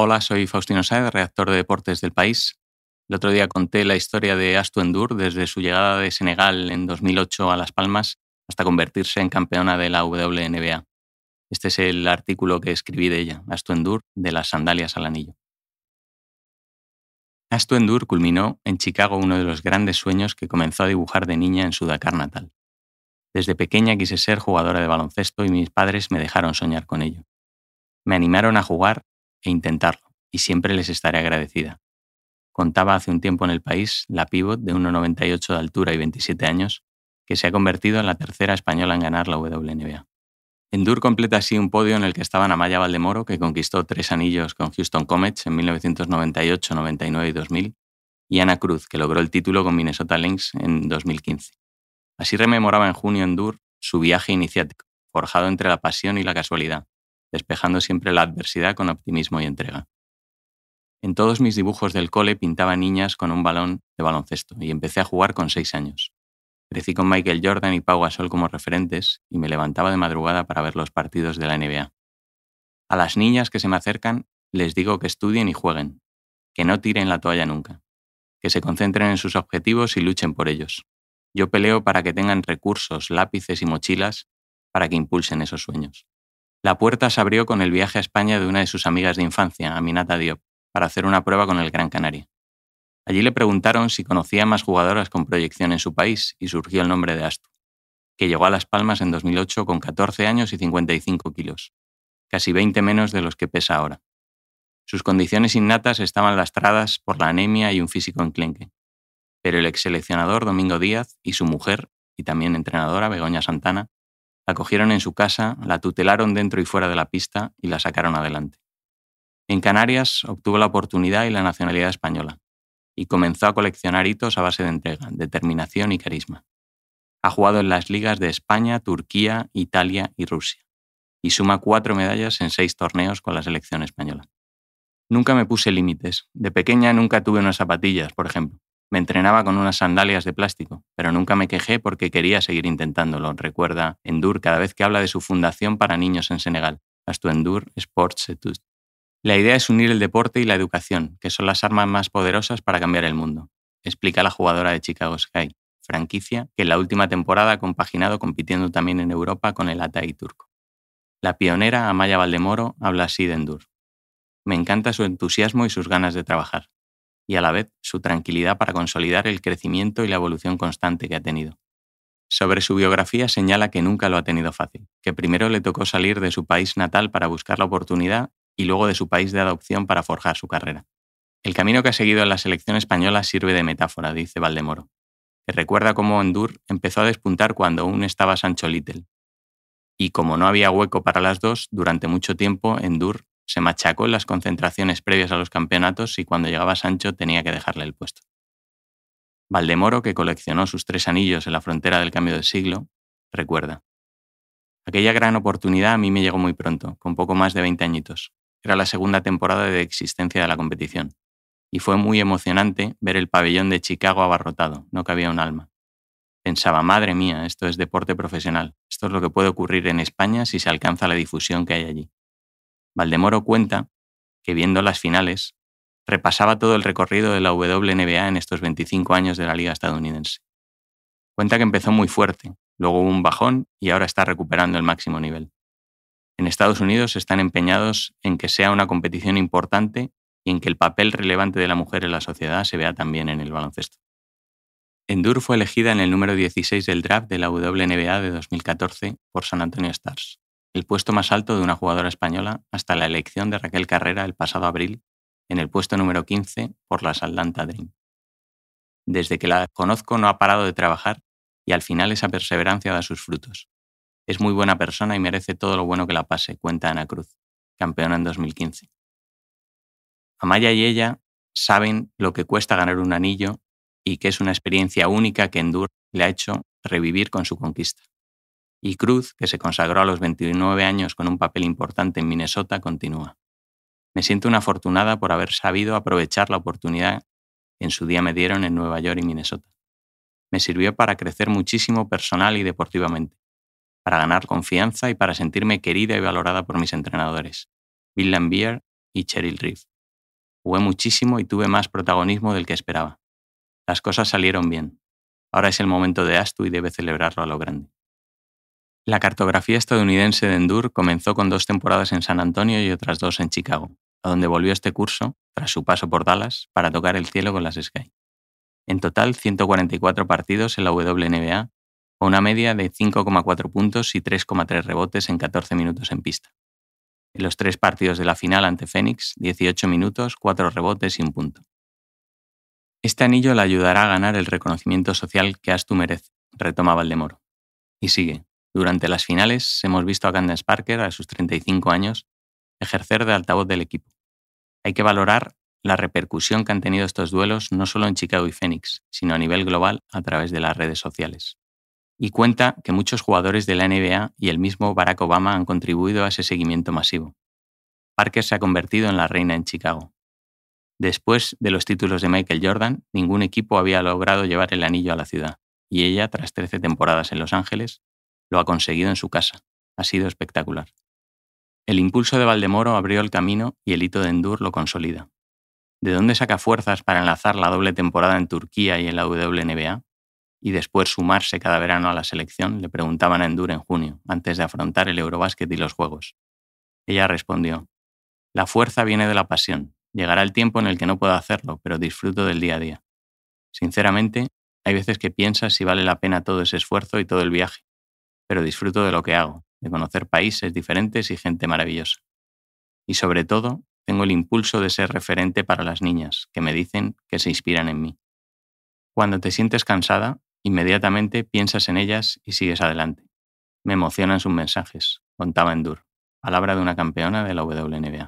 Hola, soy Faustino Saez, redactor de deportes del país. El otro día conté la historia de Astu Endur desde su llegada de Senegal en 2008 a Las Palmas hasta convertirse en campeona de la WNBA. Este es el artículo que escribí de ella, Astu Endur, de las sandalias al anillo. Astu Endur culminó en Chicago uno de los grandes sueños que comenzó a dibujar de niña en su Dakar natal. Desde pequeña quise ser jugadora de baloncesto y mis padres me dejaron soñar con ello. Me animaron a jugar e intentarlo, y siempre les estaré agradecida. Contaba hace un tiempo en el país la pívot de 1,98 de altura y 27 años, que se ha convertido en la tercera española en ganar la WNBA. Endur completa así un podio en el que estaban Amaya Valdemoro, que conquistó tres anillos con Houston Comets en 1998, 99 y 2000, y Ana Cruz, que logró el título con Minnesota Lynx en 2015. Así rememoraba en junio Endur su viaje iniciático, forjado entre la pasión y la casualidad, despejando siempre la adversidad con optimismo y entrega. En todos mis dibujos del cole pintaba niñas con un balón de baloncesto y empecé a jugar con seis años. Crecí con Michael Jordan y Pau Gasol como referentes y me levantaba de madrugada para ver los partidos de la NBA. A las niñas que se me acercan les digo que estudien y jueguen, que no tiren la toalla nunca, que se concentren en sus objetivos y luchen por ellos. Yo peleo para que tengan recursos, lápices y mochilas para que impulsen esos sueños. La puerta se abrió con el viaje a España de una de sus amigas de infancia, Aminata Diop, para hacer una prueba con el Gran Canaria. Allí le preguntaron si conocía más jugadoras con proyección en su país y surgió el nombre de Astu, que llegó a Las Palmas en 2008 con 14 años y 55 kilos, casi 20 menos de los que pesa ahora. Sus condiciones innatas estaban lastradas por la anemia y un físico enclenque, pero el ex seleccionador Domingo Díaz y su mujer, y también entrenadora Begoña Santana, la cogieron en su casa, la tutelaron dentro y fuera de la pista y la sacaron adelante. En Canarias obtuvo la oportunidad y la nacionalidad española, y comenzó a coleccionar hitos a base de entrega, determinación y carisma. Ha jugado en las ligas de España, Turquía, Italia y Rusia, y suma cuatro medallas en seis torneos con la selección española. Nunca me puse límites. De pequeña nunca tuve unas zapatillas, por ejemplo. Me entrenaba con unas sandalias de plástico, pero nunca me quejé porque quería seguir intentándolo, recuerda Endur cada vez que habla de su fundación para niños en Senegal, Astu Endur Sports Etudes. La idea es unir el deporte y la educación, que son las armas más poderosas para cambiar el mundo, explica la jugadora de Chicago Sky, franquicia que en la última temporada ha compaginado compitiendo también en Europa con el Atay turco. La pionera Amaya Valdemoro habla así de Endur. Me encanta su entusiasmo y sus ganas de trabajar y a la vez su tranquilidad para consolidar el crecimiento y la evolución constante que ha tenido. Sobre su biografía señala que nunca lo ha tenido fácil, que primero le tocó salir de su país natal para buscar la oportunidad y luego de su país de adopción para forjar su carrera. El camino que ha seguido en la selección española sirve de metáfora, dice Valdemoro, que recuerda cómo Endur empezó a despuntar cuando aún estaba Sancho Little. Y como no había hueco para las dos, durante mucho tiempo Endur se machacó en las concentraciones previas a los campeonatos y cuando llegaba Sancho tenía que dejarle el puesto. Valdemoro, que coleccionó sus tres anillos en la frontera del cambio de siglo, recuerda. Aquella gran oportunidad a mí me llegó muy pronto, con poco más de 20 añitos. Era la segunda temporada de existencia de la competición. Y fue muy emocionante ver el pabellón de Chicago abarrotado, no cabía un alma. Pensaba, madre mía, esto es deporte profesional, esto es lo que puede ocurrir en España si se alcanza la difusión que hay allí. Valdemoro cuenta que viendo las finales, repasaba todo el recorrido de la WNBA en estos 25 años de la liga estadounidense. Cuenta que empezó muy fuerte, luego hubo un bajón y ahora está recuperando el máximo nivel. En Estados Unidos están empeñados en que sea una competición importante y en que el papel relevante de la mujer en la sociedad se vea también en el baloncesto. Endur fue elegida en el número 16 del draft de la WNBA de 2014 por San Antonio Stars el puesto más alto de una jugadora española hasta la elección de Raquel Carrera el pasado abril en el puesto número 15 por las Atlanta Dream. Desde que la conozco no ha parado de trabajar y al final esa perseverancia da sus frutos. Es muy buena persona y merece todo lo bueno que la pase, cuenta Ana Cruz, campeona en 2015. Amaya y ella saben lo que cuesta ganar un anillo y que es una experiencia única que Endur le ha hecho revivir con su conquista. Y Cruz, que se consagró a los 29 años con un papel importante en Minnesota, continúa. Me siento una afortunada por haber sabido aprovechar la oportunidad que en su día me dieron en Nueva York y Minnesota. Me sirvió para crecer muchísimo personal y deportivamente, para ganar confianza y para sentirme querida y valorada por mis entrenadores, Bill Lambier y Cheryl Reeve. Jugué muchísimo y tuve más protagonismo del que esperaba. Las cosas salieron bien. Ahora es el momento de Astu y debe celebrarlo a lo grande. La cartografía estadounidense de Endur comenzó con dos temporadas en San Antonio y otras dos en Chicago, a donde volvió este curso, tras su paso por Dallas, para tocar el cielo con las Sky. En total, 144 partidos en la WNBA, con una media de 5,4 puntos y 3,3 rebotes en 14 minutos en pista. En los tres partidos de la final ante Phoenix, 18 minutos, 4 rebotes y un punto. Este anillo le ayudará a ganar el reconocimiento social que Astu merece, retoma Valdemoro. Y sigue. Durante las finales hemos visto a Candace Parker, a sus 35 años, ejercer de altavoz del equipo. Hay que valorar la repercusión que han tenido estos duelos no solo en Chicago y Phoenix, sino a nivel global a través de las redes sociales. Y cuenta que muchos jugadores de la NBA y el mismo Barack Obama han contribuido a ese seguimiento masivo. Parker se ha convertido en la reina en Chicago. Después de los títulos de Michael Jordan, ningún equipo había logrado llevar el anillo a la ciudad, y ella, tras 13 temporadas en Los Ángeles, lo ha conseguido en su casa. Ha sido espectacular. El impulso de Valdemoro abrió el camino y el hito de Endur lo consolida. ¿De dónde saca fuerzas para enlazar la doble temporada en Turquía y en la WNBA? Y después sumarse cada verano a la selección, le preguntaban a Endur en junio, antes de afrontar el Eurobásquet y los Juegos. Ella respondió, La fuerza viene de la pasión, Llegará el tiempo en el que no puedo hacerlo, pero disfruto del día a día. Sinceramente, hay veces que piensas si vale la pena todo ese esfuerzo y todo el viaje, pero disfruto de lo que hago, de conocer países diferentes y gente maravillosa. Y sobre todo, tengo el impulso de ser referente para las niñas, que me dicen que se inspiran en mí. Cuando te sientes cansada, inmediatamente piensas en ellas y sigues adelante. Me emocionan sus mensajes, contaba Endur, palabra de una campeona de la WNBA.